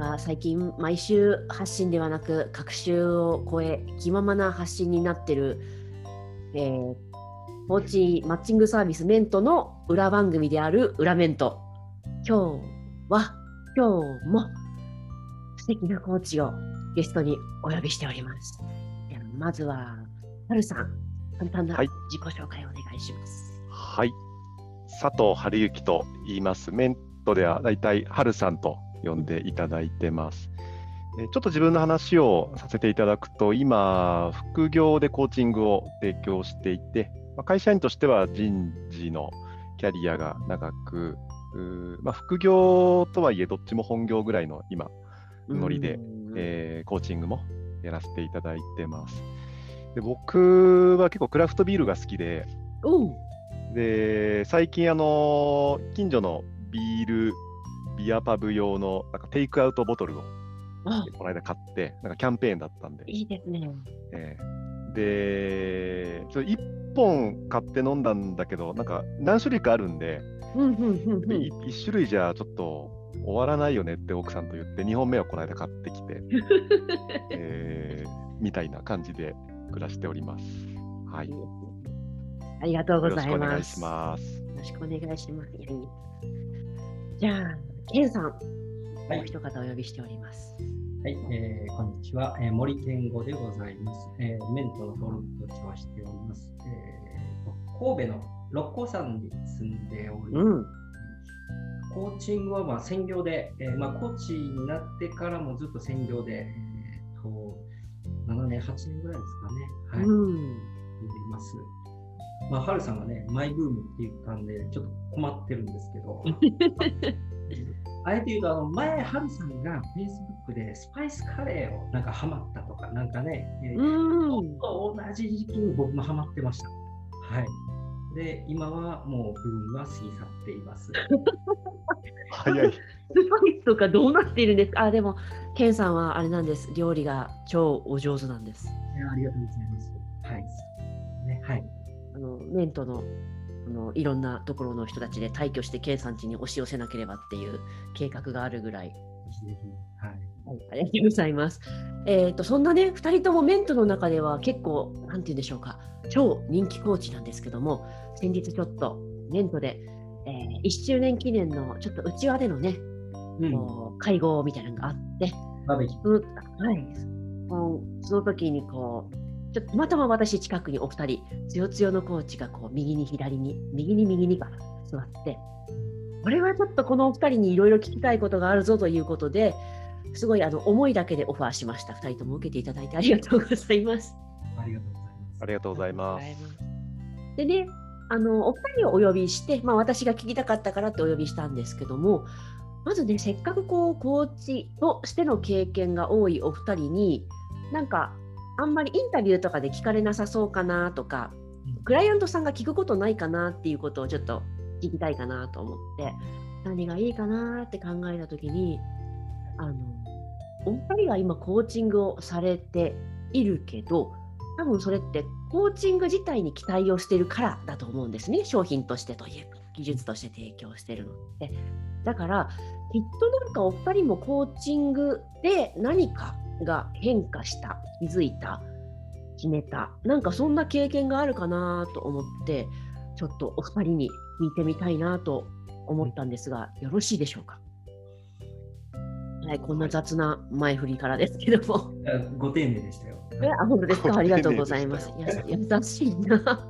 か最近毎週発信ではなく各週を超え気ままな発信になってる、えー、コーチマッチングサービスメントの裏番組である裏メント今日は今日も素敵なコーチをゲストにお呼びしております。まずははるさん簡単な自己紹介をお願いします。はい。佐藤春之と言います。メントではだいたいはるさんと呼んでいただいてます。ちょっと自分の話をさせていただくと、今、副業でコーチングを提供していて、会社員としては人事のキャリアが長く、まあ、副業とはいえ、どっちも本業ぐらいの今、ノリで、えー、コーチングもやらせていただいてます。で僕は結構クラフトビールが好きで、で最近あの、近所のビールビアパブ用のなんかテイクアウトボトルをこの間買って、なんかキャンペーンだったんで。いいですね。えー、で、ちょ1本買って飲んだんだけど、なんか何種類かあるんで、1種類じゃちょっと終わらないよねって奥さんと言って、2本目をこの間買ってきて、えー、みたいな感じで暮らしております。はい。ありがとうございます。よろしくお願いします。よろしくお願いします。じゃあ、ケンさん、もう一方お呼びしております。はい、えー、こんにちは、えー、森健吾でございます。えー、メントの登録としてはしております。えー、神戸の六甲山に住んでおります。うんコーチングはまあ専業で、えーまあ、コーチになってからもずっと専業で、えー、と7年、8年ぐらいですかね、はい、うん、います。まあ、ハルさんがね、マイブームって言ったんで、ちょっと困ってるんですけど、あえて言うと、あの前、ハルさんが Facebook でスパイスカレーをなんかハマったとか、なんかね、えー、と同じ時期に僕もハマってました。はい。で、今はもうブームは過ぎ去っています。早い。スパイスとかどうなっているんですか？あ、でも、ケンさんはあれなんです。料理が超お上手なんです。ありがとうございます。はい。ね、はい。あの、メントのあのいろんなところの人たちで退去して計算地に押し寄せなければっていう計画があるぐらい。はい、ありがとうございます。えーと、そんなね2人ともメントの中では結構なんて言うんでしょうか。超人気コーチなんですけども先日ちょっとメントで、えー、1周年記念のちょっと内輪でのね、うん、会合みたいなのがあって、はい、その時にこうちょっとたまたま私近くにお二人、つよつよのコーチがこう右に左に、右に右にが座って、これはちょっとこのお二人にいろいろ聞きたいことがあるぞということで、すごいあの思いだけでオファーしました。二人とも受けていただいてありがとうございます。ありがとうございます。ありがとうございます。でね、あのお二人をお呼びして、まあ、私が聞きたかったからってお呼びしたんですけども、まずね、せっかくこうコーチとしての経験が多いお二人に、なんかあんまりインタビューとかで聞かれなさそうかなとか、クライアントさんが聞くことないかなっていうことをちょっと聞きたいかなと思って何がいいかなって考えた時にあのお二人が今コーチングをされているけど多分それってコーチング自体に期待をしてるからだと思うんですね商品としてというか技術として提供してるのって。だからきっとなんかお二人もコーチングで何かが変化した気づいた決めたなんかそんな経験があるかなと思ってちょっとお二人に聞いてみたいなと思ったんですがよろしいでしょうか？はい、こんな雑な前振りからですけども。ご丁寧でしたよ。え、あ、本当ですか？ありがとうございます。や優しいな。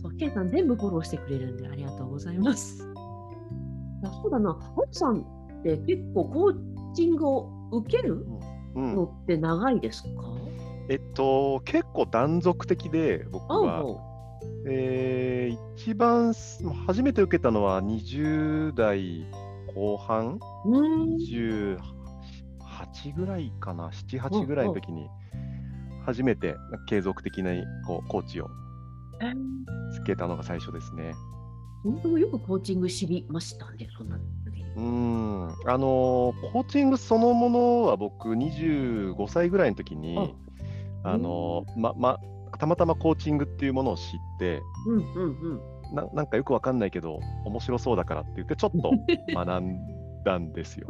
そう、ケイさん全部フォローしてくれるんでありがとうございます。そうだな、ハルさんって結構コーチングを受ける？のって長いですか、うん、えっと、結構断続的で、僕は。えー、一番初めて受けたのは20代後半、28ぐらいかな、7、8ぐらいの時に、初めて継続的なこうコーチをつけたのが最初ですね。本当よくコーチング知りましたね、そんなうん。あのコーチングそのものは僕25歳ぐらいの時にあの、まま、たまたまコーチングっていうものを知って、うんうんうん、ななんかよくわかんないけど面白そうだからって言ってちょっと 学んたんですよ。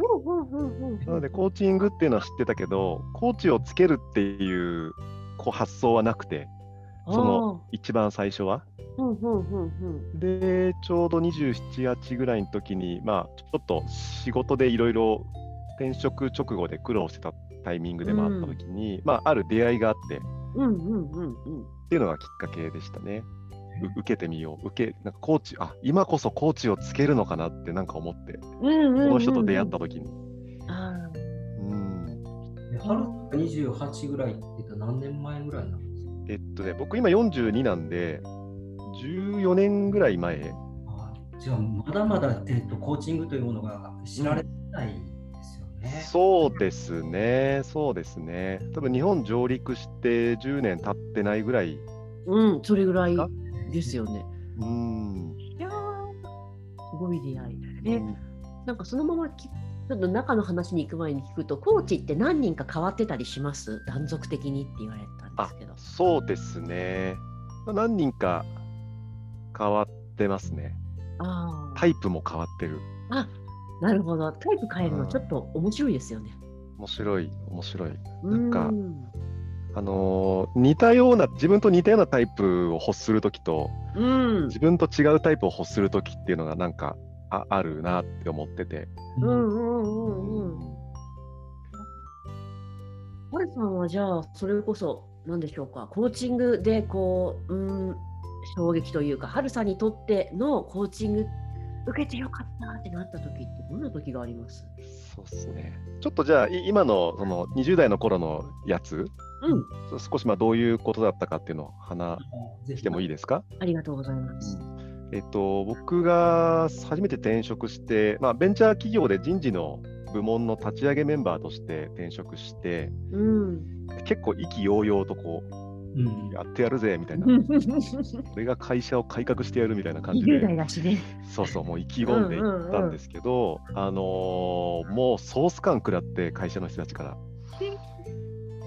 なのでコーチングっていうのは知ってたけどコーチをつけるっていうこう発想はなくてその一番最初は？でちょうど278ぐらいの時にまあちょっと仕事でいろいろ転職直後で苦労してたタイミングでもあった時に、うん、まあ、ある出会いがあって、っていうのがきっかけでしたね。受けてみよう。受けなんかコーチあ今こそコーチをつけるのかなってなんか思って、この人と出会った時に。うん、春28ぐらいって言ったら何年前ぐらいなんですかえっとね僕今42なんで14年ぐらい前。あじゃあまだまだ、えっと、コーチングというものが知られてない、うんそうですね、そうですね。多分日本上陸して10年経ってないぐらい。うん、それぐらいですよね。うん。いやすごい出会い。え、うん、なんかそのままきちょっと中の話に行く前に聞くと、コーチって何人か変わってたりします？断続的にって言われたんですけど。そうですね。何人か変わってますね。あタイプも変わってる。あなるほど。タイプ変えるのちょっと面白いですよね。面白い、面白い。なんか、あのー、似たような、自分と似たようなタイプを欲するときと、うん、自分と違うタイプを欲するときっていうのがなんかああるなって思ってて。うんうんうんうん。ハルさんはじゃあ、それこそ、何でしょうか、コーチングでこう、うん、衝撃というか、ハルさんにとってのコーチング受けてよかったってなった時ってどんな時があります？そうですね。ちょっとじゃあ今のその20代の頃のやつ、うん、少しまあどういうことだったかっていうのを話してもいいですか？ありがとうございます。えっと、僕が初めて転職して、まあ、ベンチャー企業で人事の部門の立ち上げメンバーとして転職して、うん、結構意気揚々とこうやってやるぜみたいな、俺が会社を改革してやるみたいな感じで、ね、そうそう、もう意気込んでいったんですけど、あのー、もうソース感食らって、会社の人たちから。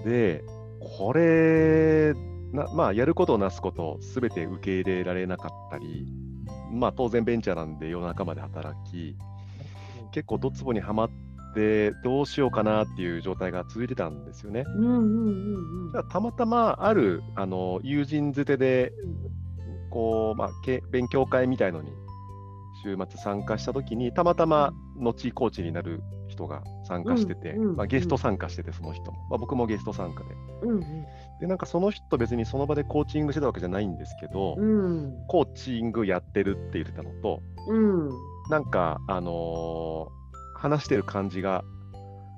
で、これ、なまあ、やることなすこと、すべて受け入れられなかったり、まあ、当然ベンチャーなんで夜中まで働き、結構ドツボにはまって、でどうしようかなっていう状態が続いてたんですよね。じゃあたまたまあるあの友人づてでこう、まあ、勉強会みたいのに週末参加した時にたまたま後コーチになる人が参加してて、まあ、ゲスト参加しててその人も、まあ、僕もゲスト参加で。うんうん、でなんかその人別にその場でコーチングしてたわけじゃないんですけど、うん、コーチングやってるって言ってたのと、うん、なんかあのー話してる感じが、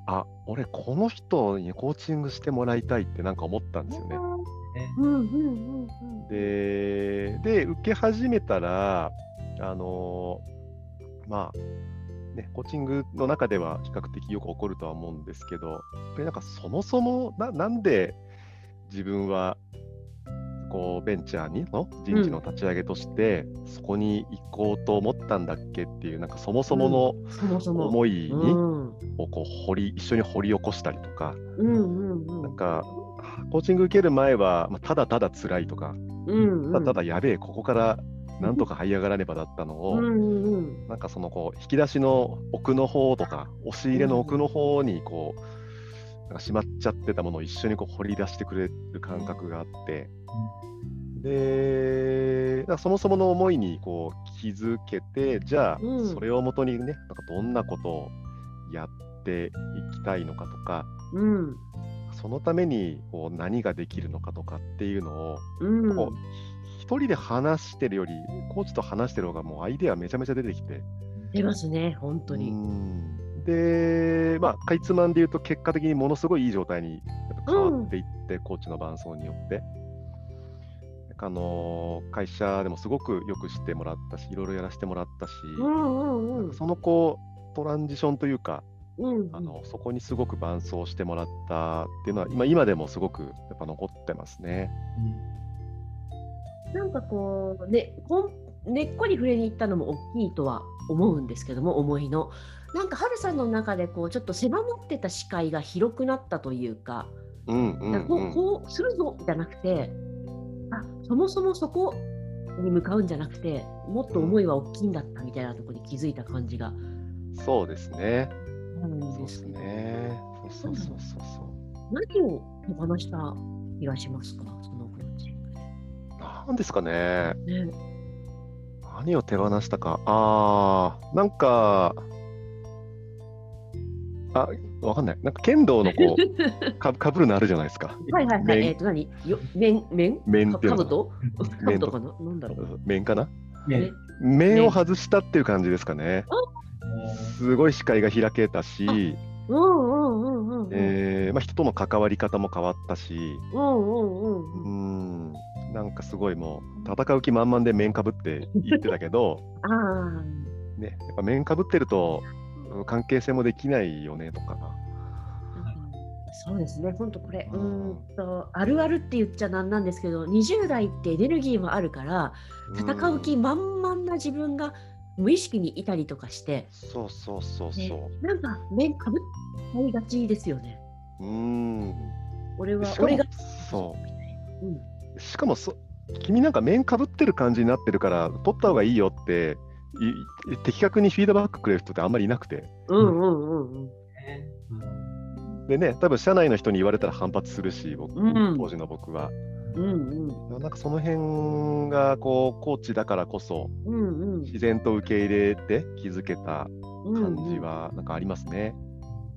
あ俺、この人にコーチングしてもらいたいってなんか思ったんですよね。でで、受け始めたら、あのー、まあ、ね、コーチングの中では比較的よく起こるとは思うんですけど、やっぱりなんかそもそもななんで自分はこうベンチャーにの人事の立ち上げとして、うん、そこに行こうと思ったんだっけっていうなんかそもそもの思いに、をこう掘り一緒に掘り起こしたりとか、なんかコーチング受ける前は、まあ、ただただ辛いとか、うんうん、ただただやべえここからなんとか這い上がらねばだったのを、うんうん、なんかそのこう引き出しの奥の方とか押し入れの奥の方にこう、なんかしまっちゃってたものを一緒にこう掘り出してくれる感覚があって、で、そもそもの思いにこう気づけて、じゃあ、それをもとにね、なんかどんなことをやっていきたいのかとか、うん、そのためにこう何ができるのかとかっていうのを、うん、こう一人で話してるより、コーチと話してる方がもうアイデアめちゃめちゃ出てきて。出ますね、本当に。で、まあ、かいつまんで言うと、結果的にものすごいいい状態に変わっていって、うん、コーチの伴走によって。あの会社でもすごくよくしてもらったしいろいろやらせてもらったし、うんうんうん、そのこうトランジションというか、うんうん、あのそこにすごく伴走してもらったっていうのは今今でもすごくやっぱ残ってますね。うん、なんかこうねこん根っこに触れに行ったのも大きいとは思うんですけども思いの。なんか春さんの中でこうちょっと狭まってた視界が広くなったというか、うんうんうん、こうこうするぞじゃなくてあそもそもそこに向かうんじゃなくてもっと思いは大きいんだったみたいなところに気づいた感じがそうですね。そうですね。そうそうそうそう。何を手放した気がしますか、そのコーチ。なんですかね。ね、何を手放したか。ああ、なんか、あ、わかんない。なんか剣道のこう、かかぶるのあるじゃないですか。はいはいはい。面えっ、と何？よ面面か面っていうのかぶと？か。ととかな？なんだろう。面かな？ね面を外したっていう感じですかね。すごい視界が開けたし、うんうんうんうんうん。えーまあ、人との関わり方も変わったし、うんうんううん。ん、なんかすごいもう、戦う気満々で面かぶって言ってたけど、ああ。ね、やっぱ面かぶってると、うん関係性もできないよねとかな。そうですね、本当これ、ううんんとあるあるって言っちゃなんなんですけど、20代ってエネルギーもあるから、戦う気ん満々な自分が無意識にいたりとかして、そうそうそうそう。ねなんか面かぶっちゃいがちですよね。うん。俺は俺が。そう。うん。しかもそ、君なんか面かぶってる感じになってるから、取った方がいいよって、い的確にフィードバックくれる人ってあんまりいなくて。うんうんうんうん。でね、多分社内の人に言われたら反発するし、僕うん当時の僕は。うんなんかその辺がこうコーチだからこそうん。うんうん。自然と受け入れて気づけた感じうんはなんかありますね。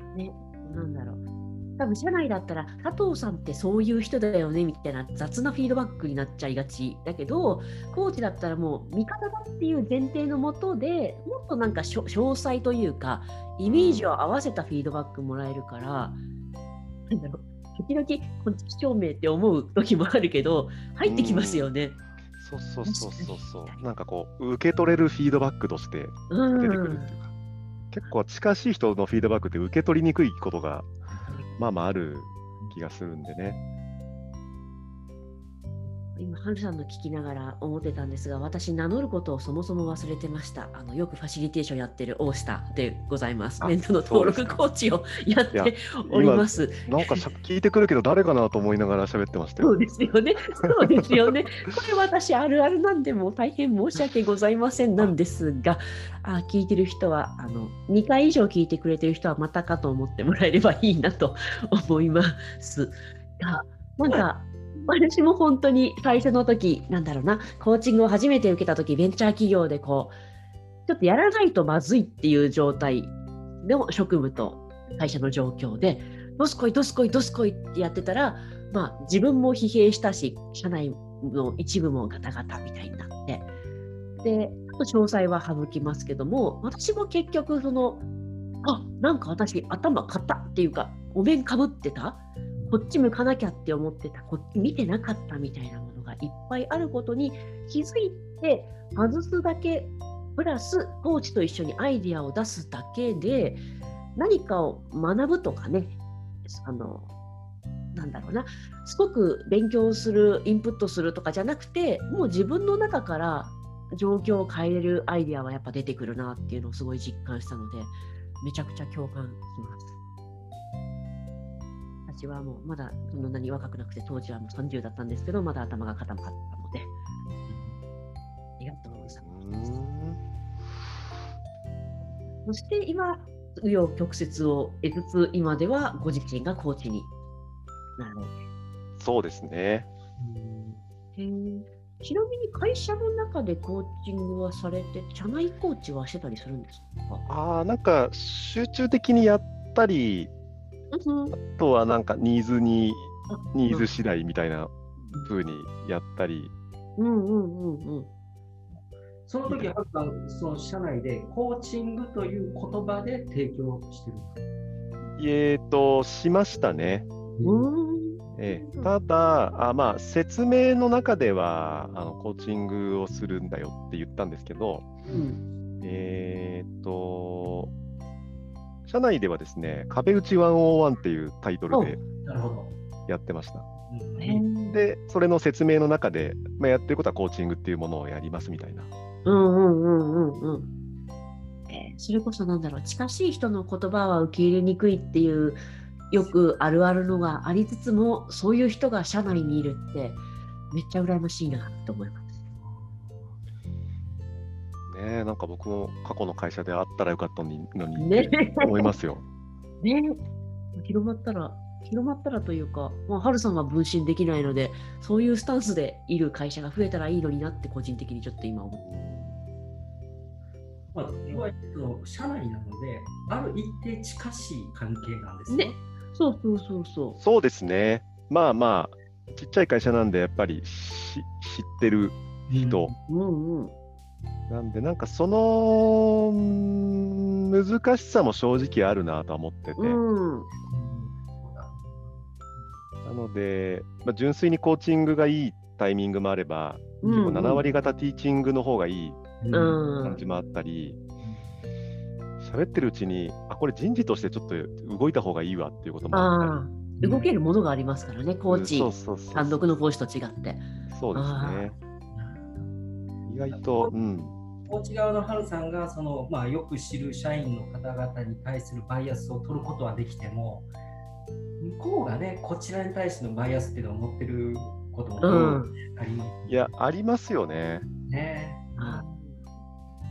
うん。ね、なんだろう。多分社内だったら佐藤さんってそういう人だよねみたいな雑なフィードバックになっちゃいがちだけどコーチだったらもう味方だっていう前提のもとでもっとなんか詳細というかイメージを合わせたフィードバックもらえるから、なんだろう時々こっち証明って思う時もあるけど入ってきますよね。そうそうそうそうそう。なんかこう受け取れるフィードバックとしてうん出てくるっていうか、結構近しい人のフィードバックって受け取りにくいことがまあまあある気がするんでね。今、ハルさんの聞きながら思ってたんですが、私、名乗ることをそもそも忘れてました。あのよくファシリテーションやってる大下でございます。あメントの登録コーチをやっております。なんか聞いてくるけど誰かなと思いながら喋ってましたよ。そうですよね。そうですよね。これ私あるあるなんでもう大変申し訳ございませんなんですが、あ聞いてる人はあの2回以上聞いてくれてる人はまたかと思ってもらえればいいなと思いますが、なんか私も本当に最初の時なんだろうな、コーチングを初めて受けた時ベンチャー企業でこうちょっとやらないとまずいっていう状態の職務と会社の状況で、どすこい、どすこい、どすこいってやってたら、まあ、自分も疲弊したし、社内の一部もガタガタみたいになって、で、ちょっと詳細は省きますけども、私も結局、その、あなんか私、頭硬っていうか、お面かぶってた、こっち向かなきゃって思ってた、こっち見てなかったみたいなものがいっぱいあることに気づいて、外すだけ、プラス、コーチと一緒にアイディアを出すだけで、何かを学ぶとかね、あの、なんだろうな、すごく勉強する、インプットするとかじゃなくて、もう自分の中から状況を変えるアイディアはやっぱ出てくるなっていうのをすごい実感したので、めちゃくちゃ共感します。私はもうまだそんなに若くなくて、当時はもう30だったんですけど、まだ頭が固まったので、ありがとうございます。そして今、紆余曲折を得つつ、今ではご自身がコーチになる。そうですね。ちなみに会社の中でコーチングはされて、社内コーチはしてたりするんですか？ああ、なんか集中的にやったり、うんあとはなんかニーズに、あニーズ次第みたいな風にやったり、うんうんうん。うん。その時、はるさん、その社内でコーチングという言葉で提供してるえーと、しましたね。うん。ええ。ただあ、まあ、説明の中ではあのコーチングをするんだよって言ったんですけど、うん。えーと、社内ではですね、壁打ち101っていうタイトルで。やってました。で、それの説明の中で、まあ、やってることはコーチングっていうものをやりますみたいな。うんうんうんうんうん。えーそれこそなんだろう、近しい人の言葉は受け入れにくいっていう、よくあるあるのがありつつも、そういう人が社内にいるって、めっちゃ羨ましいなと思います。ねなんか僕も過去の会社であったらよかったのにのにね思いますよ。ね広まったら、広まったらというか、まあ、春さんは分身できないので、そういうスタンスでいる会社が増えたらいいのになって、個人的にちょっと今思って。まあ、とはいえその社内なので、ある一定近しい関係なんですね。ねそうそうそうそそうですね。まあまあ、ちっちゃい会社なんで、やっぱりし知ってる人、う。うんうん。なんで、なんかそのうん難しさも正直あるなとは思ってて、うん。なので、まあ、純粋にコーチングがいいタイミングもあれば、うん結構7割方ティーチングの方がいいうん感じもあったり、喋ってるうちに、あ、これ人事としてちょっと動いた方がいいわっていうこともあったり。動けるものがありますからね、コーチ。単独の講師と違って。そうですね。意外と、うん。コーチ側のハルさんがその、まあ、よく知る社員の方々に対するバイアスを取ることはできても向こうがねこちらに対してのバイアスっていうのを持ってることもうん。ありますいや、ありますよね。ね。あ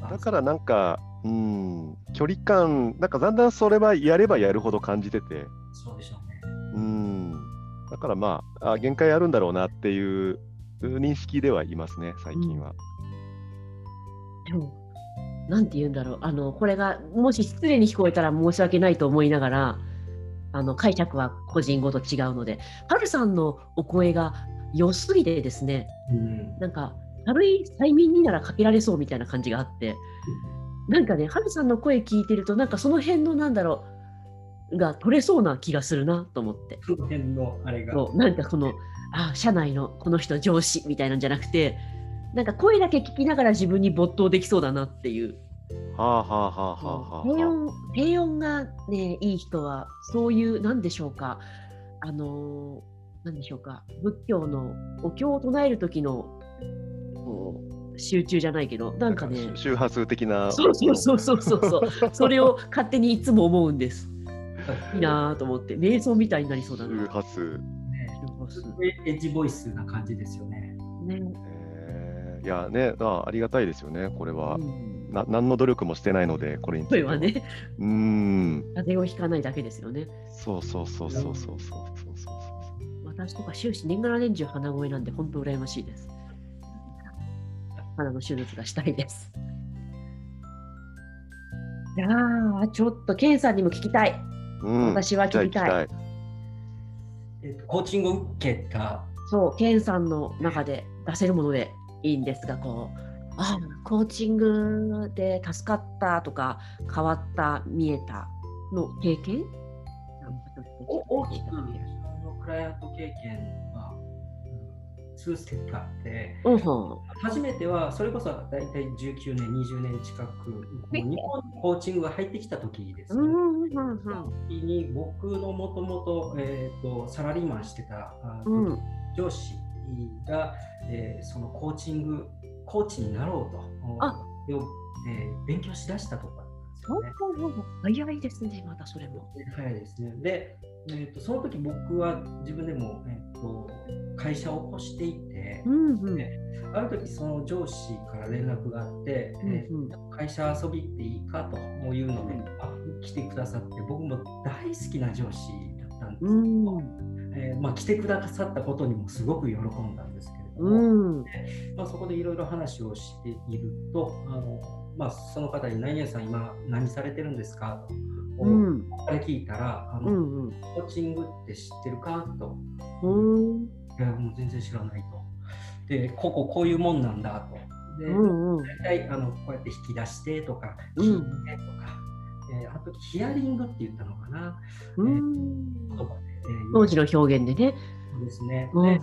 だからなんか、うん、距離感、なんかだんだんそれはやればやるほど感じてて、そうでしょうね。うん、だからまあ、あ限界あるんだろうなっていう認識ではいますね、最近は。でも、なんて言うんだろう、あの、これが、もし失礼に聞こえたら申し訳ないと思いながら、あの、解釈は個人ごと違うので、ハルさんのお声が良すぎてですね、うんなんか、軽い催眠にならかけられそうみたいな感じがあって、なんかね、ハルさんの声聞いてると、なんかその辺のなんだろう、が取れそうな気がするなと思って。その辺のあれが。そうなんかこの、あ、社内のこの人上司みたいなんじゃなくて、なんか声だけ聞きながら自分に没頭できそうだなっていう。はあはあはあはあはあ低音低音がね、いい人は、そういう、なんでしょうか、あのー、なんでしょうか、仏教のお経を唱える時のこう集中じゃないけど、なんかね、周波数的な。そうそうそうそうそうそう、それを勝手にいつも思うんです。いいなぁと思って、瞑想みたいになりそうだな。周波数。ね周波数エッジボイスな感じですよね。ねえーいやねあ、ありがたいですよね、これは。うんな何の努力もしてないので、これについて声はね、うーん。風邪をひかないだけですよね。そうそうそうそうそうそうそうそうそう。私とか終始年がら年中鼻声なんで本当羨ましいです。鼻の手術がしたいです。いやーちょっとケンさんにも聞きたい。うん、私は聞きたいえっとコーチングを受けたそう、ケンさんの中で出せるものでいいんですが、こう、あコーチングで助かったとか、変わった、見えたの経験？大きく聞いていただける？あのクライアント経験は、うん、数ステップあってうんほ初めてはそれこそ大体19年20年近く日本にコーチングが入ってきた時ですね。ううんうんに僕のもともとえーとサラリーマンしてた上司が、えーそのコーチングコーチになろうと。あ。よえー勉強しだしたところなん早いですね、またそれも。早いですね。で、えー、とその時僕は自分でも、えー、と会社を起こしていてう、んうん。ねある時その上司から連絡があって、えーうん。うん会社遊び行っていいかというので、うん。あ来てくださって僕も大好きな上司だったんですけど、うんえーまあ、来てくださったことにもすごく喜んだんですけれども、うんまあ、そこでいろいろ話をしているとあの、まあ、その方に「何々さん今何されてるんですか?」と。うんあれ聞いたらあの、うんうんコーチングって知ってるか？と。うんいや、もう全然知らないと。で、こここういうもんなんだと。で、うんうん大体あのこうやって引き出してとか、うん聞いてとか、えーあとヒアリングって言ったのかな？うん言葉で、えー当時の表現でね。そうですね。うんで、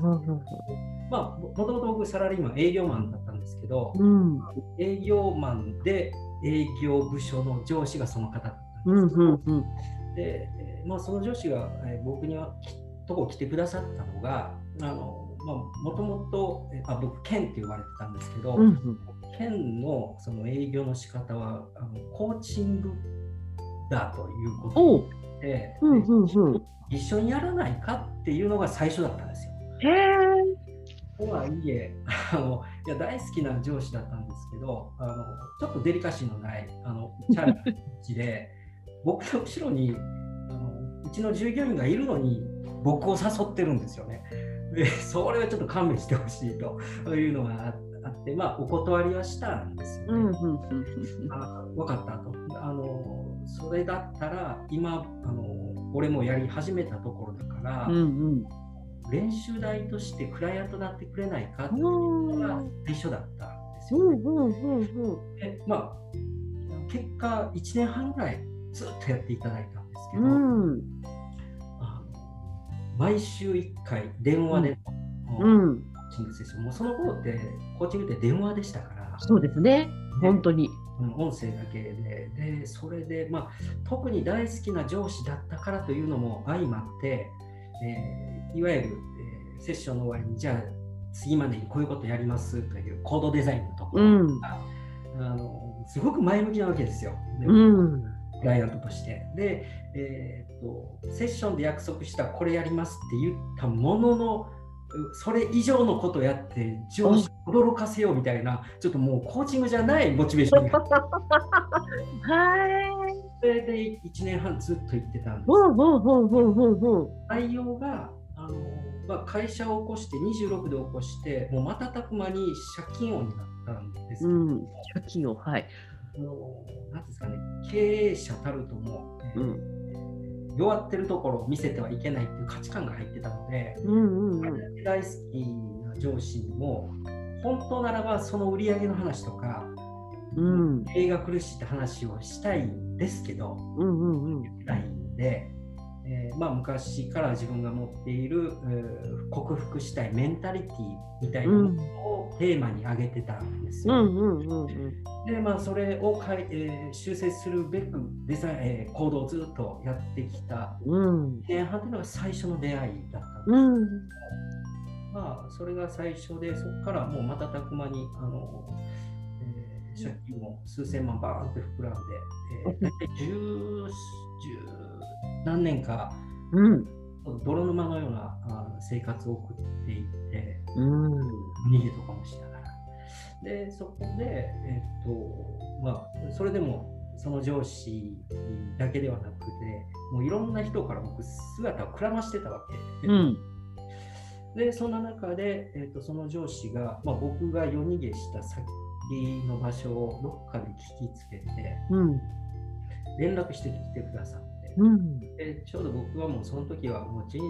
まあ、もともと僕サラリーマン、営業マンだったんですけど、うん営業マンで営業部署の上司がその方だったうんんですよ。うんうんで、えーまあ、その上司が、えー僕にはきとこ来てくださったのが、あのまあ、もともと、えーあ僕、ケンって言われてたんですけど、うんうんケンのその営業の仕方はあのコーチングだということおうんうんうん一緒にやらないかっていうのが最初だったんですよ。とはいえあのいや大好きな上司だったんですけどあのちょっとデリカシーのないあのチャージで 僕の後ろにあのうちの従業員がいるのに僕を誘ってるんですよね。でそれはちょっと勘弁してほしいというのがあってまあお断りはしたんですよね。あ分かったとあのそれだったら今あの俺もやり始めたところだから、うんうん。練習台としてクライアントになってくれないかっていうのが最初だったんですよ、ね。でまあ結果1年半ぐらいずっとやっていただいたんですけど、うん、あの毎週1回電話で、うん、コーチングセッション。もうその頃ってコーチングって電話でしたからそうですね本当に。音声だけででそれで、まあ、特に大好きな上司だったからというのも相まって、えー、いわゆる、えー、セッションの終わりにじゃあ次までにこういうことやりますというコードデザインのところが、うん、あのすごく前向きなわけですよ。うんクライアントとして。で、えーと、とセッションで約束したこれやりますって言ったもののそれ以上のことやって上司驚かせようみたいなちょっともうコーチングじゃないモチベーションが。はい。それで1年半ずっと言ってたんです。内容があの、まあ、会社を起こして26で起こしてもう瞬く間に借金王になったんですうん、借金王はい。あのなんですかね経営者たるとも、うん弱ってるところを見せてはいけないっていう価値観が入ってたので、うんうんうん、大好きな上司にも本当ならばその売り上げの話とか、うん、映画苦しいって話をしたいんですけど、うんうんうん、ないんで、えー、まあ、昔から自分が持っている、えー、克服したいメンタリティみたいなものをテーマに挙げてたんですよ。でまあそれをかい、えー、修正するべくデザイン、えー、行動をずっとやってきた。前半というのが最初の出会いだったんです。けど、うん、まあそれが最初でそこからもう瞬く間にあの、えー、借金も数千万バーンって膨らんで、えー、大体10 10何年か、うん、泥沼のような生活を送っていって、うん、逃げとかもしながら。で、そこで、えっと、まあ、それでも、その上司だけではなくて、もういろんな人から僕、姿をくらましてたわけ。うん、で、そんな中で、えっと、その上司が、まあ、僕が夜逃げした先の場所をどっかで聞きつけて、うん、連絡してきてくださって。うん、でちょうど僕はもうその時はもう人生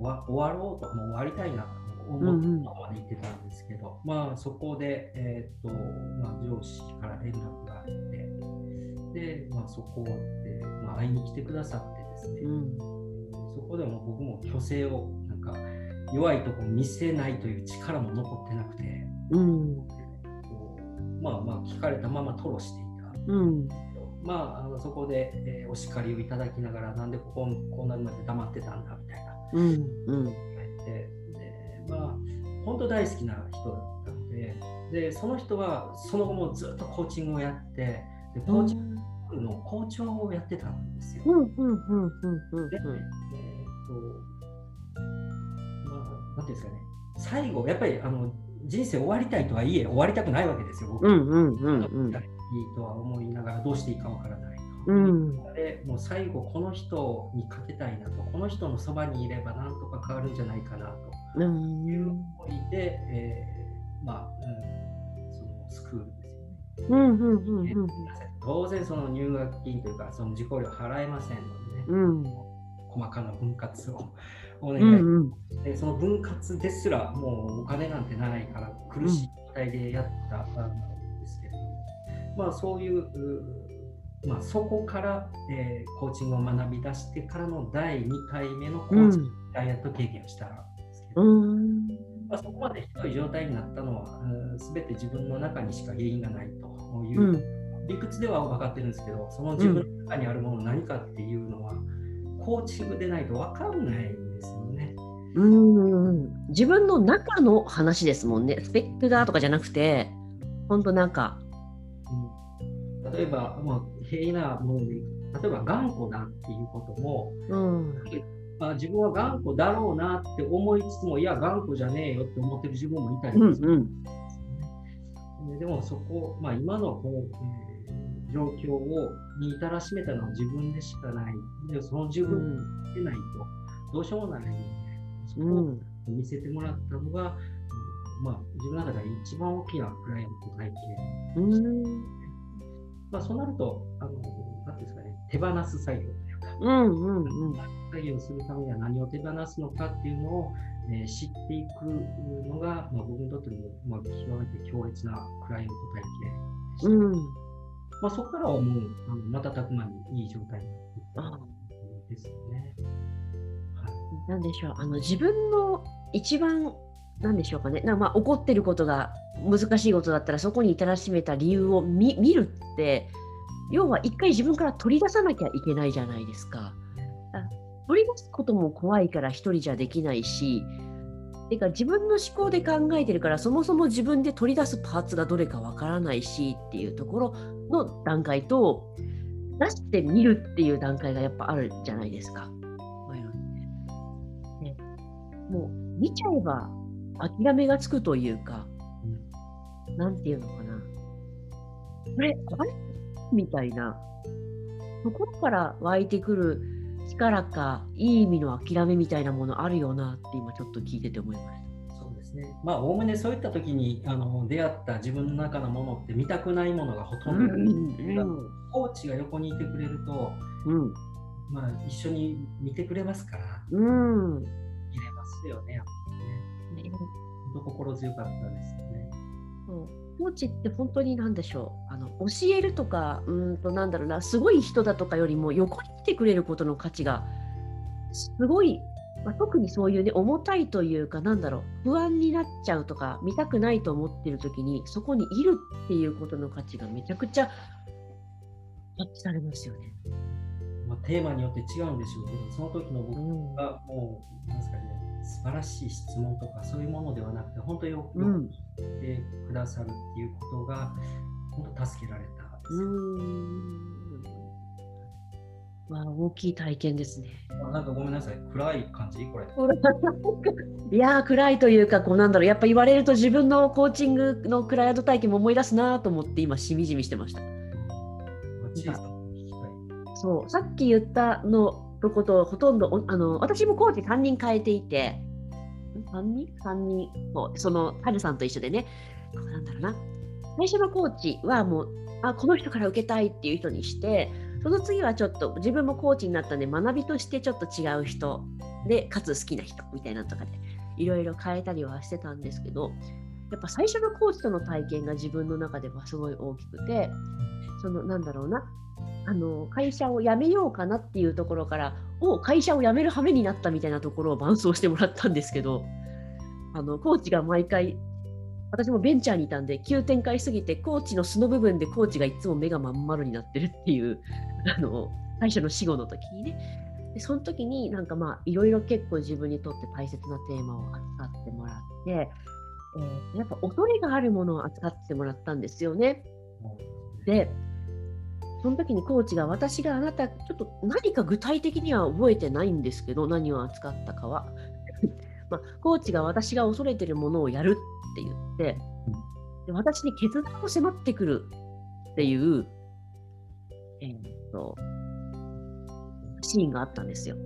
終わろうともう終わりたいなと思ったまで言ってたんですけど、うんうん、まあそこで、えーとまあ、上司から連絡があってで、まあ、そこで、まあ、会いに来てくださってですね、うん、そこでも僕も虚勢をなんか弱いとこ見せないという力も残ってなくて、うん、まあまあ聞かれたまま吐露していた。うんまあ、あのそこで、えー、お叱りをいただきながら、なんでこここうなるまで黙ってたんだみたいな。うんうん、でまあ、本当大好きな人だったのでで、その人はその後もずっとコーチングをやって、でコーチングの校長をやってたんですよ。で、えっ、ー、と、まあ、なんていうんですかね、最後、やっぱりあの人生終わりたいとはいえ、終わりたくないわけですよ、僕。うんうんうんうんいいとは思いながらどうしていいかわからないと。うん、でもう最後この人にかけたいなと。この人のそばにいればなんとか変わるんじゃないかなと。いう思いで、えー、まあ、うん、そのスクールですよね。うんうんうんうん、当然その入学金というかその受講料払えませんのでね、うん、細かな分割をお願い、うんうん、でその分割ですらもうお金なんてないから苦しい状態でやった、うんまあ、そういうまあ、そこから、えー、コーチングを学び出してからの第2回目のコーチングダイエット経験をしたんですけど、うん。まあ、そこまでひどい状態になったのは、すべて自分の中にしか原因がないという、うん、理屈では分かってるんですけど、その自分の中にあるもの何かっていうのは、コーチングでないと分かんないんですよね。うん。自分の中の話ですもんね。スペックだとかじゃなくて、本当なんか例えば、まあ、平易なもので例えば頑固だっていうことも、うん、あ自分は頑固だろうなって思いつつも、いや、頑固じゃねえよって思ってる自分もいたりするんですね。でもそこ、まあ、今のこの、えー、状況をに至らしめたのは自分でしかない。でその自分を見ないとどうしようもないので、そこを見せてもらったのが、まあ、自分の中では一番大きなクライアント体験でした、ね。まあ、そうなると、あの、なんですかね、手放す作業というか、うんうんうん、作業するためには何を手放すのかっていうのを、えー、知っていくのが、まあ、僕にとっても、まあ、極めて強烈なクライアント体験でした。うん。まあ、そこからはもう、あの瞬く間にいい状態になってですよね。はい、なんでしょう、あの自分の一番なんでしょうかね、なまあ、怒ってることが難しいことだったらそこに至らしめた理由を見るって要は一回自分から取り出さなきゃいけないじゃないですか。取り出すことも怖いから一人じゃできないし、てか自分の思考で考えてるからそもそも自分で取り出すパーツがどれかわからないしっていうところの段階と出してみるっていう段階がやっぱあるじゃないですか。ね、もう見ちゃえば諦めがつくというか、なんていうのかな。これ、これ？みたいな、ところから湧いてくる力か、いい意味の諦めみたいなものあるよなって今ちょっと聞いてて思いました。そうですね。まあ、おおむねそういった時にあの出会った自分の中のものって見たくないものがほとんど、うんうん、コーチが横にいてくれると、うん、まあ、一緒に見てくれますから、うん、見れますよね、やっぱりね。ね本当心強かったですよね。うんコーチって本当に何でしょうあの教えるとかうんとなんだろうなすごい人だとかよりも横に来てくれることの価値がすごい、まあ、特にそういうね重たいというかなんだろう不安になっちゃうとか見たくないと思ってる時にそこにいるっていうことの価値がめちゃくちゃ発揮されますよね。まあ、テーマによって違うんでしょうけどその時の僕がもう、うん、なんですかね素晴らしい質問とかそういうものではなくて本当によく聞いてくださるっていうことが、うん、本当助けられた。ですまあ、大きい体験ですね。なんかごめんなさい、暗い感じ？これ。いや暗いというか、こうなんだろう、やっぱ言われると自分のコーチングのクライアント体験も思い出すなと思って今、しみじみしてました。そう、さっき言ったのとことほとんどあの私もコーチ3人変えていて。3人 ?3 人。そう。そのハルさんと一緒でね。なんだろうな。最初のコーチはもうあこの人から受けたいっていう人にしてその次はちょっと自分もコーチになったんで学びとしてちょっと違う人。でかつ好きな人。みたいなとかでいろいろ変えたりはしてたんですけどやっぱ最初のコーチとの体験が自分の中ではすごい大きくてそのなんだろうな。あの会社を辞めようかなっていうところからを会社を辞める羽目になったみたいなところを伴走してもらったんですけどあのコーチが毎回私もベンチャーにいたんで急展開すぎてコーチの素の部分でコーチがいつも目がまん丸になってるっていうあの最初の死後の時にね。でその時になんかまあいろいろ結構自分にとって大切なテーマを扱ってもらって、えー、やっぱ恐れがあるものを扱ってもらったんですよね。でその時にコーチが私があなたちょっと何か具体的には覚えてないんですけど何を扱ったかは、まあ、コーチが私が恐れてるものをやるって言ってで私に決断を迫ってくるっていう、えー、っとシーンがあったんですよ。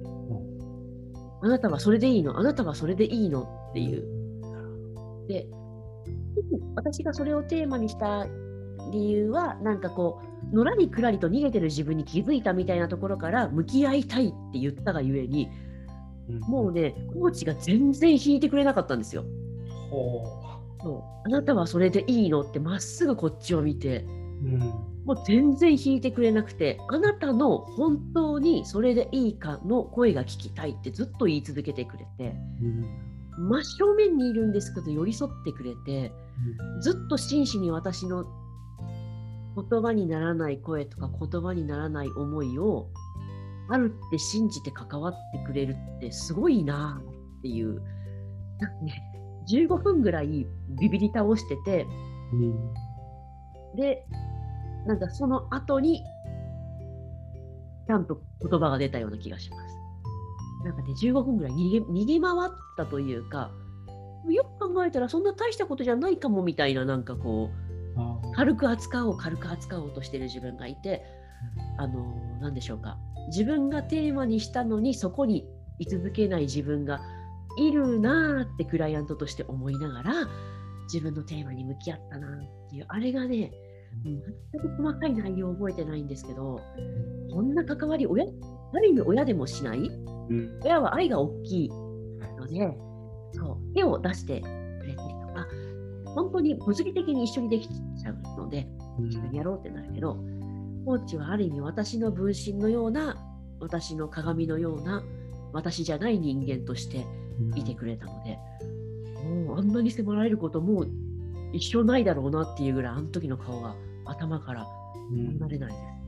あなたはそれでいいの？あなたはそれでいいの？っていう。で私がそれをテーマにした理由はなんかこうのらりくらりと逃げてる自分に気づいたみたいなところから向き合いたいって言ったがゆえに、うん、もうねコーチが全然引いてくれなかったんですよ。ほう。そう。あなたはそれでいいのってまっすぐこっちを見て、うん、もう全然引いてくれなくてあなたの本当にそれでいいかの声が聞きたいってずっと言い続けてくれて、うん、真正面にいるんですけど寄り添ってくれて、ずっと真摯に私の言葉にならない声とか言葉にならない思いをあるって信じて関わってくれるってすごいなっていうなんかね15分ぐらいビビり倒してて、うん、でなんかその後にちゃんと言葉が出たような気がします。なんかね、15分ぐらい逃げ逃げ回ったというか、よく考えたらそんな大したことじゃないかもみたいな、なんかこう、軽く扱おう、軽く扱おうとしてる自分がいて、あのー、なんでしょうか、自分がテーマにしたのに、そこに居続けない自分がいるなーってクライアントとして思いながら、自分のテーマに向き合ったなっていう、あれがね、全く細かい内容を覚えてないんですけど、こんな関わり親、ある意味親でもしない、うん、親は愛が大きいので、そう手を出して本当に物理的に一緒にできちゃうので、一緒にやろうってなるけど、コーチはある意味私の分身のような、私の鏡のような、私じゃない人間としていてくれたので、もうあんなに迫られることも一生ないだろうなっていうぐらい、あの時の顔が頭から離れないです。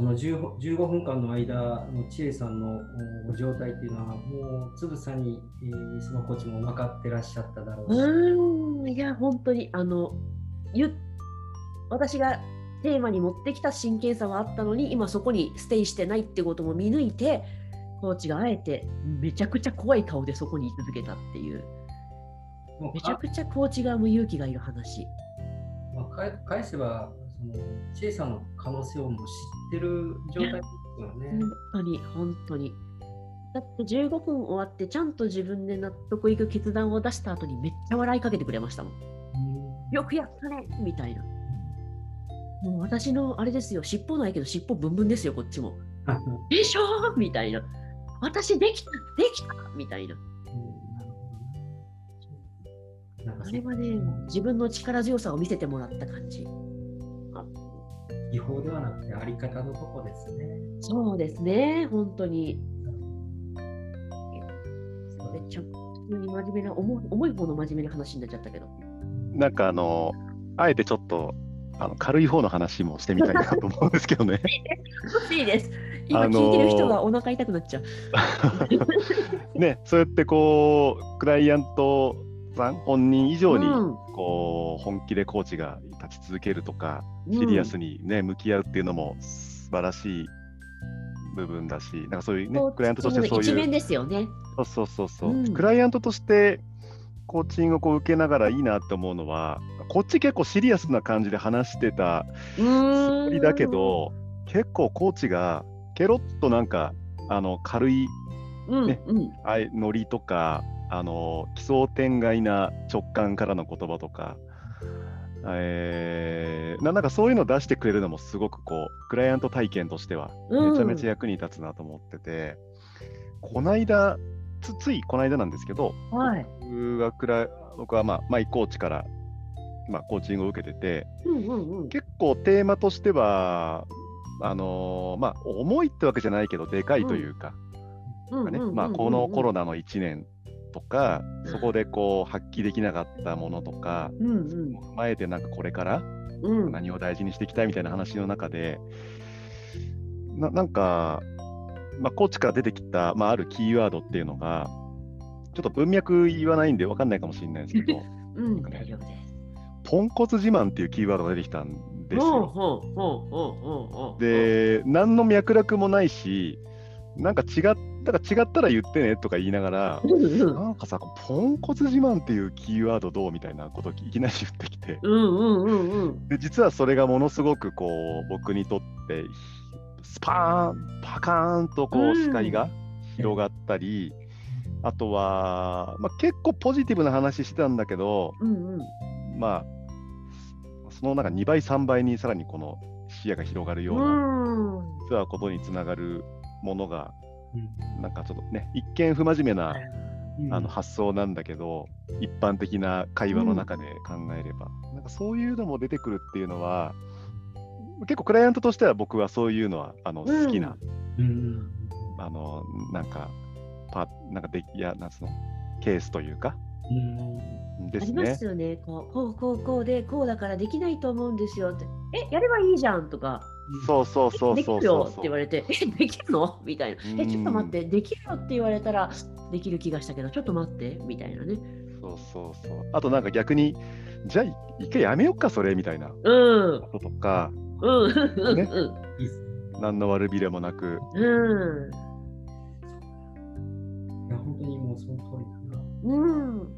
その 15, 15分間の間の千恵さんの状態っていうのは、もうつぶさに、えー、そのコーチも分かってらっしゃっただろうし。うんいや、本当に、あの、ゆ私がテーマに持ってきた真剣さはあったのに、今そこにステイしてないってことも見抜いて、コーチがあえてめちゃくちゃ怖い顔でそこに居続けたっていう。めちゃくちゃコーチ側も勇気がいる話。まあ、返せばその小さな可能性をもう知ってる状態ですよね。本当に本当に。だって15分終わってちゃんと自分で納得いく決断を出した後にめっちゃ笑いかけてくれましたもん。んよくやったねみたいな。もう私のあれですよ、尻尾ないけど尻尾ブンブンですよ、こっちも。でしょみたいな。私できた、できたみたいな。あれはね、自分の力強さを見せてもらった感じ。違法ではなくて、あり方のとこですね。そうですね、本当に。めっちゃ普通に真面目な重、重い方の真面目な話になっちゃったけど。なんかあの、あえてちょっとあの軽い方の話もしてみたいなと思うんですけどね。いいです。今聞いてる人がお腹痛くなっちゃう。ね、そうやってこうクライアントさん本人以上にこう、本気でコーチが立ち続けるとか、シリアスにね向き合うっていうのも素晴らしい部分だし、なんかそういうねクライアントとしてそういう一面ですよね。そうそうそうそう、うん、クライアントとしてコーチングをこう受けながらいいなって思うのは、こっち結構シリアスな感じで話してたつもりだけど、結構コーチがケロッとなんかあの軽い、ねうん。うん、ノリとかあの奇想天外な直感からの言葉とか、えー、ななんかそういうのを出してくれるのもすごくこうクライアント体験としてはめちゃめちゃ役に立つなと思ってて、うん、この間つついこの間なんですけど、はい、僕がくら僕は、まあ、マイコーチから、まあ、コーチングを受けてて、うんうんうん、結構テーマとしてはあのー、まあ、重いってわけじゃないけどでかいというか、ねまあ、このコロナの1年とか、そこでこう発揮できなかったものとか、うんうん、踏まえてなんかこれから何を大事にしていきたいみたいな話の中で、ななんかまあ、コーチから出てきた、まあ、あるキーワードっていうのが、ちょっと文脈言わないんで分かんないかもしれないですけど、うん、大丈夫です。ポンコツ自慢っていうキーワードが出てきたんですよ。で、何の脈絡もないし、なんか違ったら違ったら言ってねとか言いながら、なんかさ、ポンコツ自慢っていうキーワードどうみたいなことをいきなり言ってきて、で実はそれがものすごくこう僕にとってスパーン、パカーンとこう視界が広がったり、うん、あとは、まあ、結構ポジティブな話してたんだけど、うんうん、まあ、そのなんか2倍、3倍にさらにこの視野が広がるような、実はことにつながるものが、なんかちょっとね、一見不真面目な、あの発想なんだけど、一般的な会話の中で考えれば、なんかそういうのも出てくるっていうのは、結構クライアントとしては僕はそういうのはあの好きな、うん、あのなんかパなんかでいやなんつうのケースというか、うん、ですね。ありますよね。こうこうこうこうでこうだからできないと思うんですよってえやればいいじゃんとか。そうそうそうできるよって言われて、え、できるの？みたいな。え、ちょっと待って、できるよって言われたらできる気がしたけど、ちょっと待ってみたいなね。そうそうそう。あとなんか逆に、じゃあ一回やめよっか、それみたいな。こととか、うん。ね、何の悪びれもなく、うん、その通りだな。うん。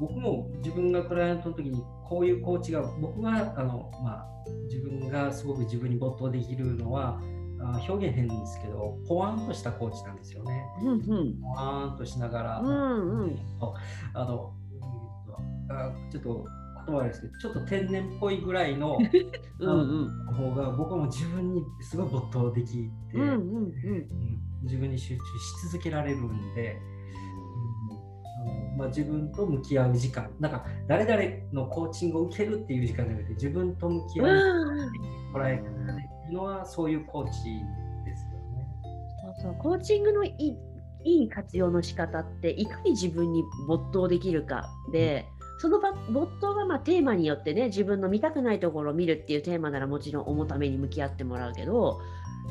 僕も自分がクライアントの時にこういうコーチが僕があの、まあ、自分がすごく自分に没頭できるのはあ表現変ですけどポワンとしたコーチなんですよね。うんうん。ポワンとしながら、うんうんあのちょっと言葉ですけどちょっと天然っぽいぐらいの うんうん。方が僕はもう自分にすごい没頭できて、うんうんうん。うん自分に集中し続けられるんで。まあ、自分と向き合う時間、なんか誰々のコーチングを受けるっていう時間じゃなくて、自分と向き合う捉え方できるのは、そういうコーチですよね。そうそう。コーチングのいいいい活用の仕方っていかに自分に没頭できるかで、その場没頭がまあテーマによってね自分の見たくないところを見るっていうテーマならもちろん重ために向き合ってもらうけど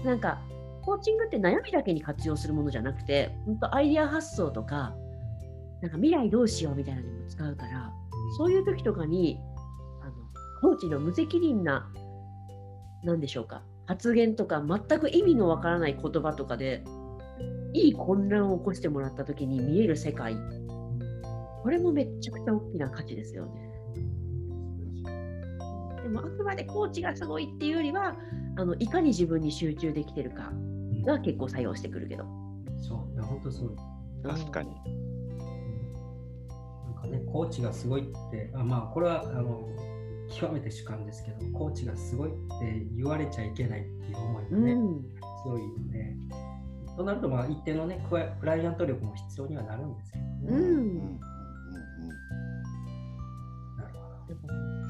なんかコーチングって悩みだけに活用するものじゃなくて本当アイデア発想とかなんか未来どうしようみたいなのにも使うからそういう時とかにあのコーチの無責任な何でしょうか発言とか全く意味のわからない言葉とかでいい混乱を起こしてもらった時に見える世界これもめっちゃくちゃ大きな価値ですよね。でもあくまでコーチがすごいっていうよりはあのいかに自分に集中できてるかうんが結構作用してくるけど。そう、いや本当そう。確かに。かね、コーチがすごいって、あまあ、これはあの極めて主観ですけど、コーチがすごいって言われちゃいけないっていう思いがね、うん強いので、となると、まあ、一定のね、クライクライアント力も必要にはなるんですけどね。うん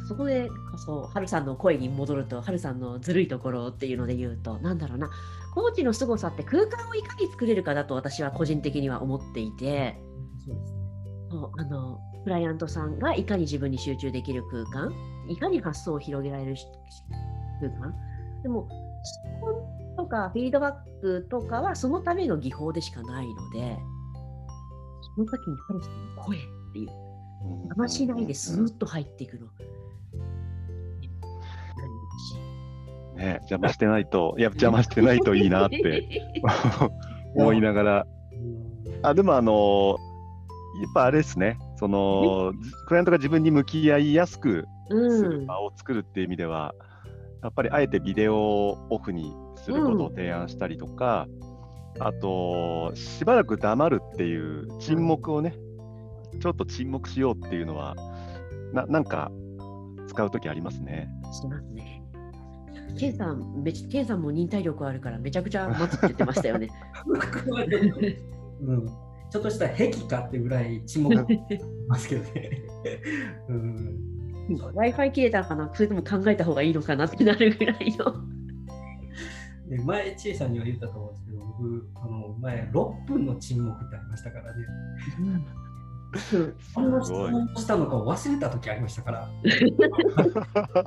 そこでこそ、ハルさんの声に戻ると、ハルさんのずるいところっていうので言うと、なんだろうな、コーチの凄さって空間をいかに作れるかだと私は個人的には思っていて、そうですね。そうあのクライアントさんがいかに自分に集中できる空間、いかに発想を広げられるし空間。でも、質問とかフィードバックとかはそのための技法でしかないので、その時にハルさんの声っていう、うん邪魔しないでスーッと入っていくの。ね、邪魔してないと、いや、邪魔してないといいなって 思いながら、うんあでもあのやっぱあれですね、そのじクライアントが自分に向き合いやすくすうん、る場を作るっていう意味では、やっぱりあえてビデオをオフにすることを提案したりとか、あと、しばらく黙るっていう沈黙をね、ちょっと沈黙しようっていうのは、ななんか使うときありますね。しますね。ケンさん、めちケンさんも忍耐力あるからめちゃくちゃ待つって言ってましたよね。うん、ちょっとした壁かってぐらい沈黙してますけどね。うん、Wi-Fi 切れたかな？それとも考えた方がいいのかなってなるぐらいの。で前、千恵さんには言ったと思うんですけど、僕、あの前、6分の沈黙ってありましたからね。うん。な質問をしたのか忘れた時ありましたから。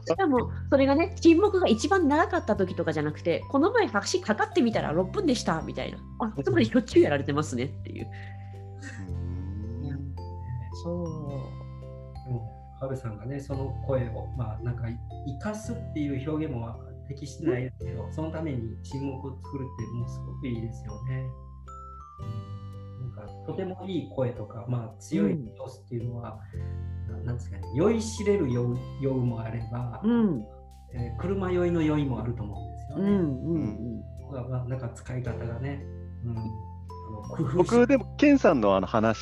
しかもそれがね沈黙が一番長かった時とかじゃなくてこの前橋かかってみたら6分でしたみたいな。あつまりしょっちゅうやられてますねっていう。そう。でも、ハルさんがね、その声を、まあ、なんか、生かすっていう表現も適してないですけど、そのために沈黙を作るって、もうすごくいいですよね。うん、とてもいい声とか、まあ、強い様子っていうのは、ななんですかね、酔いしれる酔う酔うもあれば、うん。えー車酔いの酔いもあると思うんですよね。うんうんここがまあ、なんか使い方がね、うん、あの工夫し僕、でも、ケンさんのあの話、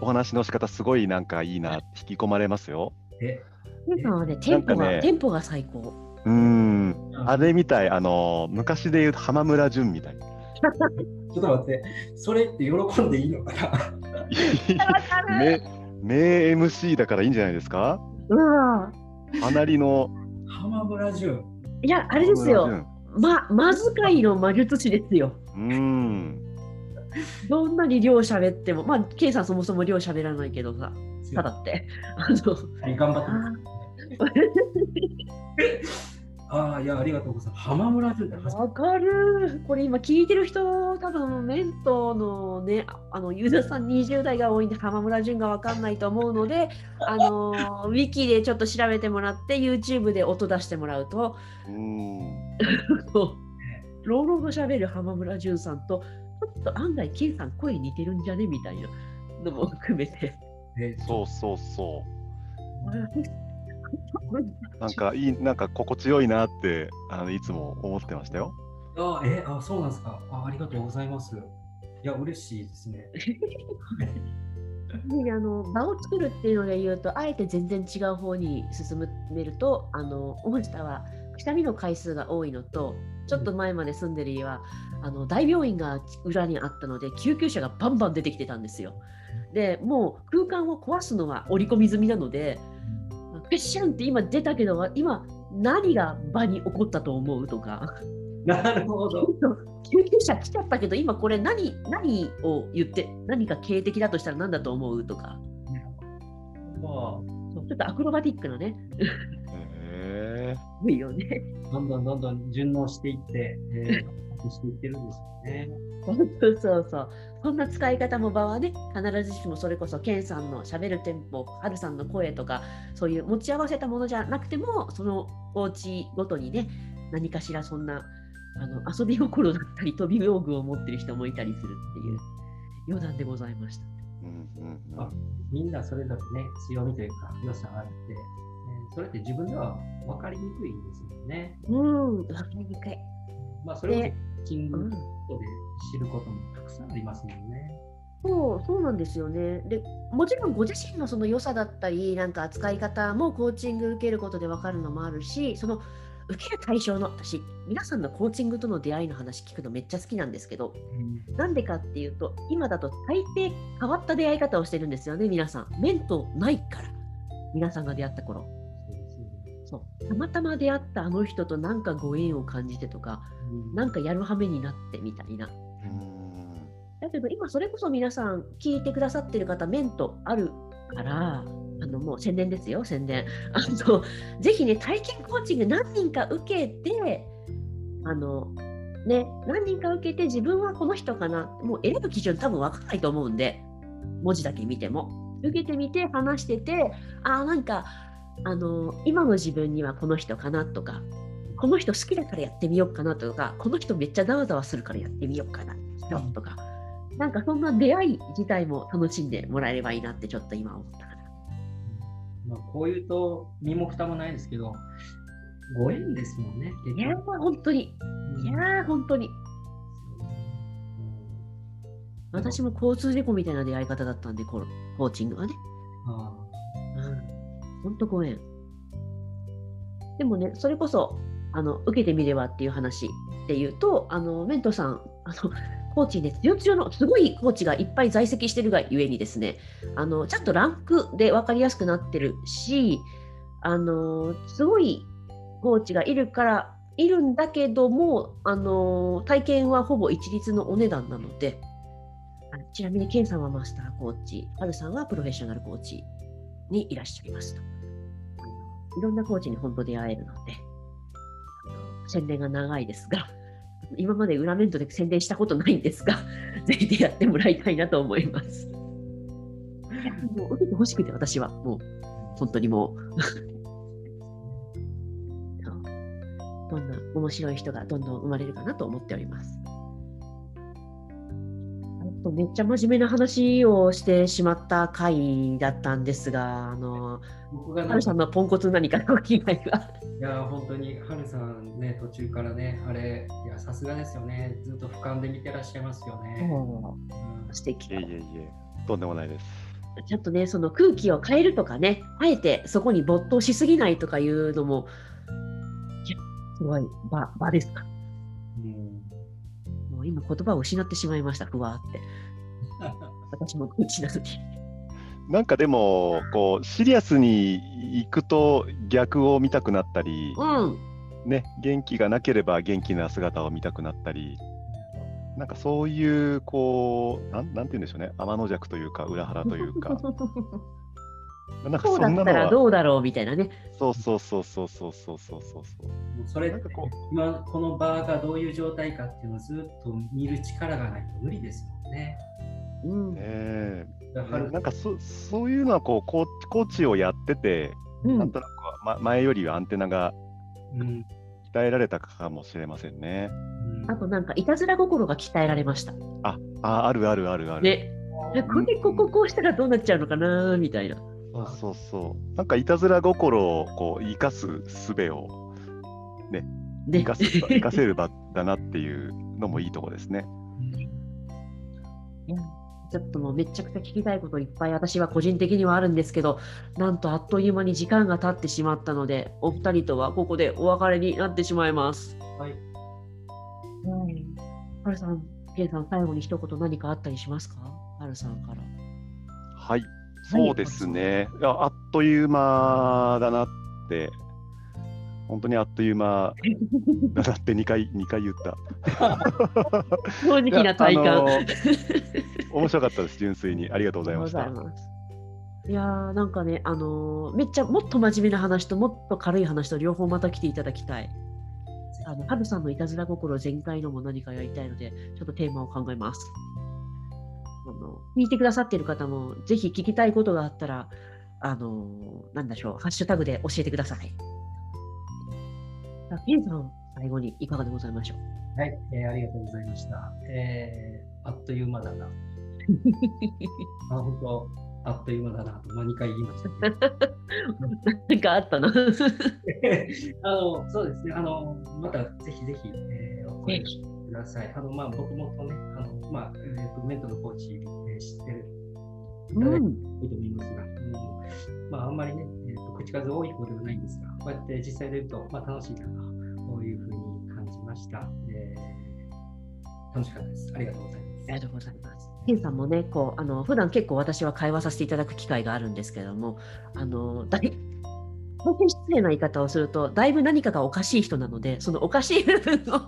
お話の仕方すごいなんかいいな、引き込まれますよ。て、うんケンさんはねテンポが、テンポが最高。うーん、あれみたい、あの昔で言うと浜村淳みたい。ちょっと待って、それって喜んでいいのかな？名名 MC だからいいんじゃないですか？うわかなりの。浜村淳。いやあれですよ。浜ま間遣いの魔術師ですよ。うーん。どんなに量喋ってもまあケンさんそもそも量喋らないけどさただって。あのはい、頑張ってます。ああ、いや、ありがとうございます。浜村淳って初めてわかる。これ今聞いてる人、多分メントのね、あのユーザーさん20代が多いんで、浜村淳がわかんないと思うので、あのウィキでちょっと調べてもらって、YouTube で音出してもらうと、うーん。こう朗々と喋る浜村淳さんと、ょっと案外、ケンさん声似てるんじゃね？みたいなのも含めて。えそうそうそう。なんかいい、なんか心地よいなってあのいつも思ってましたよ。あえあ、そうなんですかあ。ありがとうございます。いや、嬉しいですね。であの場を作るっていうので言うとあえて全然違う方に進めるとあの大下はくしゃみの回数が多いのとちょっと前まで住んでる家は、あの大病院が裏にあったので救急車がバンバン出てきてたんですよ。でもう空間を壊すのは織り込み済みなのでペッシャンって今出たけど今何が場に起こったと思うとか。なるほど。救急車来ちゃったけど今これ何何を言って何か警的だとしたら何だと思うとか。まあ、ちょっとアクロバティックなね。へいい よね。どんどんどんどん順応していって、えー、していってるんですよね。そうそうそう。こんな使い方も場はね、必ずしもそれこそ、ケンさんのしゃべるテンポ、ハルさんの声とか、そういう持ち合わせたものじゃなくても、そのお家ごとにね、何かしらそんなあの遊び心だったり、飛び道具を持ってる人もいたりするっていう余談でございました。うんうんうんあみんなそれぞれね、強みというか、良さがあって、えーそれって自分では分かりにくいんですもんね。うん、わかりにくい。まあ、それをでキンうん。グで知ることもたくさんありますもんね。そうそうなんですよね。でもちろんご自身のその良さだったりなんか扱い方もコーチング受けることで分かるのもあるしその受ける対象の私皆さんのコーチングとの出会いの話聞くのめっちゃ好きなんですけどなんでかっていうと今だと大抵変わった出会い方をしてるんですよね皆さん。メントないから皆さんが出会った頃たまたま出会ったあの人となんかご縁を感じてとかうん。なんかやるはめになってみたいな。うん。だけど今それこそ皆さん聞いてくださってる方メントあるからあのもう宣伝ですよ宣伝。あのぜひね体験コーチング何人か受けてあのね何人か受けて自分はこの人かな。もう選ぶ基準多分分かんないと思うんで。文字だけ見ても。受けてみて話しててあーなんかあの今の自分にはこの人かなとかこの人好きだからやってみようかなとかこの人めっちゃざわざわするからやってみようかなとか、なんかそんな出会い自体も楽しんでもらえればいいなってちょっと今思ったかな。まあ、こういうと身も蓋もないですけど、ご縁ですもんね、結いや本当に、いやー本当に、うん。私も交通事故みたいな出会い方だったんで、コーチングはね。あうん、本当ご縁。でもね、それこそ、あの受けてみればっていう話っていうと、あのメントさん、あのコーチで強強のすごいコーチがいっぱい在籍してるがゆえにですね、あのちゃんとランクで分かりやすくなってるし、あのすごいコーチがいるから、いるんだけども、あの体験はほぼ一律のお値段なので、ちなみに、ケンさんはマスターコーチ、ハルさんはプロフェッショナルコーチにいらっしゃいますと。いろんなコーチに本当出会えるので、宣伝が長いですが、今まで裏面とで宣伝したことないんですが、ぜひ出会ってもらいたいなと思います。もう受けてほしくて、私はもう、本当にもう。そうこんな面白い人がどんどん生まれるかなと思っております。めっちゃ真面目な話をしてしまった回だったんですが、あの、僕がハルさんのポンコツ何かの被害が。いや、本当に、ハルさんね、途中からね、あれ、いや、さすがですよね。ずっと俯瞰で見てらっしゃいますよね。うん素敵いえいえいえ、とんでもないです。ちゃんとね、その空気を変えるとかね、あえてそこに没頭しすぎないとかいうのも、すごい場場ですか？うんもう今言葉を失ってしまいました、ふわーって。私も空気なのに。なんかでも、こう、シリアスに行くと逆を見たくなったり、うん。ね、元気がなければ元気な姿を見たくなったり、なんかそういう、こう、なんなんて言うんでしょうね、天の弱というか、裏腹というか、なんかこそうんなのだったらは、どうだろうみたいなね。そうそうそうそうそうそうそうそうそう。もうそれってなんかこ今この場がどういう状態かっていうのをずっと見る力がないと無理ですもんね。うん。えだからなんかそそういうのはこうコーチコーチをやってて、うん、なんとなくは、ま、前よりはアンテナがうん鍛えられたかもしれませんね。うんあとなんかいたずら心が鍛えられました。ああ、あるあるあるある。ね、これこここうしたらどうなっちゃうのかなみたいな。そうそうそう。なんかいたずら心をこう生かす術をね生かす生かせる場だなっていうのもいいとこですね。いやちょっともうめちゃくちゃ聞きたいこといっぱい私は個人的にはあるんですけど、なんとあっという間に時間が経ってしまったので、お二人とはここでお別れになってしまいます。はい。はい。はるさん、ケイさん、最後に一言何かあったりしますか？はるさんから。はい、そうですね。あっという間だなって、本当にあっという間だなって2回、2回言った。正直な体感。面白かったです、純粋に。ありがとうございました。いやーなんかね、あのーめっちゃもっと真面目な話ともっと軽い話と両方また来ていただきたい。あの、ハルさんのいたずら心全開のも何かやりたいので、ちょっとテーマを考えます。あの聞いてくださっている方も、ぜひ聞きたいことがあったら、あのーなんでしょう、ハッシュタグで教えてください。あケンさん、最後にいかがでございましょう？はい、えーありがとうございました。えーあっという間だな。あ、本当、あっという間だなと、まあ、2回言いましたけ？ど。なんかあったな。あのそうですね、あのまたぜひぜひ、えーお声してください。あのまあ、僕もとね、あのまあえーとメントのコーチ、えー知ってるいただいていいと思いますが、うんまあ、あんまりね、えーと口数多い方ではないんですが、こうやって実際で言うと、まあ、楽しいなというふうに感じました、えー楽しかったです。ありがとうございます。ありがとうございます。ケンさんもね、こうあの普段結構私は会話させていただく機会があるんですけれども、あのだ失礼な言い方をすると、だいぶ何かがおかしい人なので、そのおかしい部分を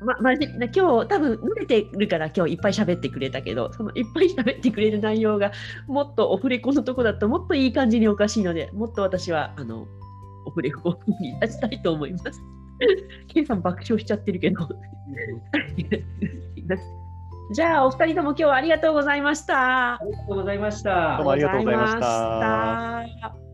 ま、まじな今日多分慣れてるから今日いっぱい喋ってくれたけどそのいっぱい喋ってくれる内容がもっとオフレコのとこだともっといい感じにおかしいのでもっと私はあのオフレコに出したいと思います。ケイさん爆笑しちゃってるけど。じゃあお二人とも今日はありがとうございました。ありがとうございました。どうもありがとうございました。ありがとうございました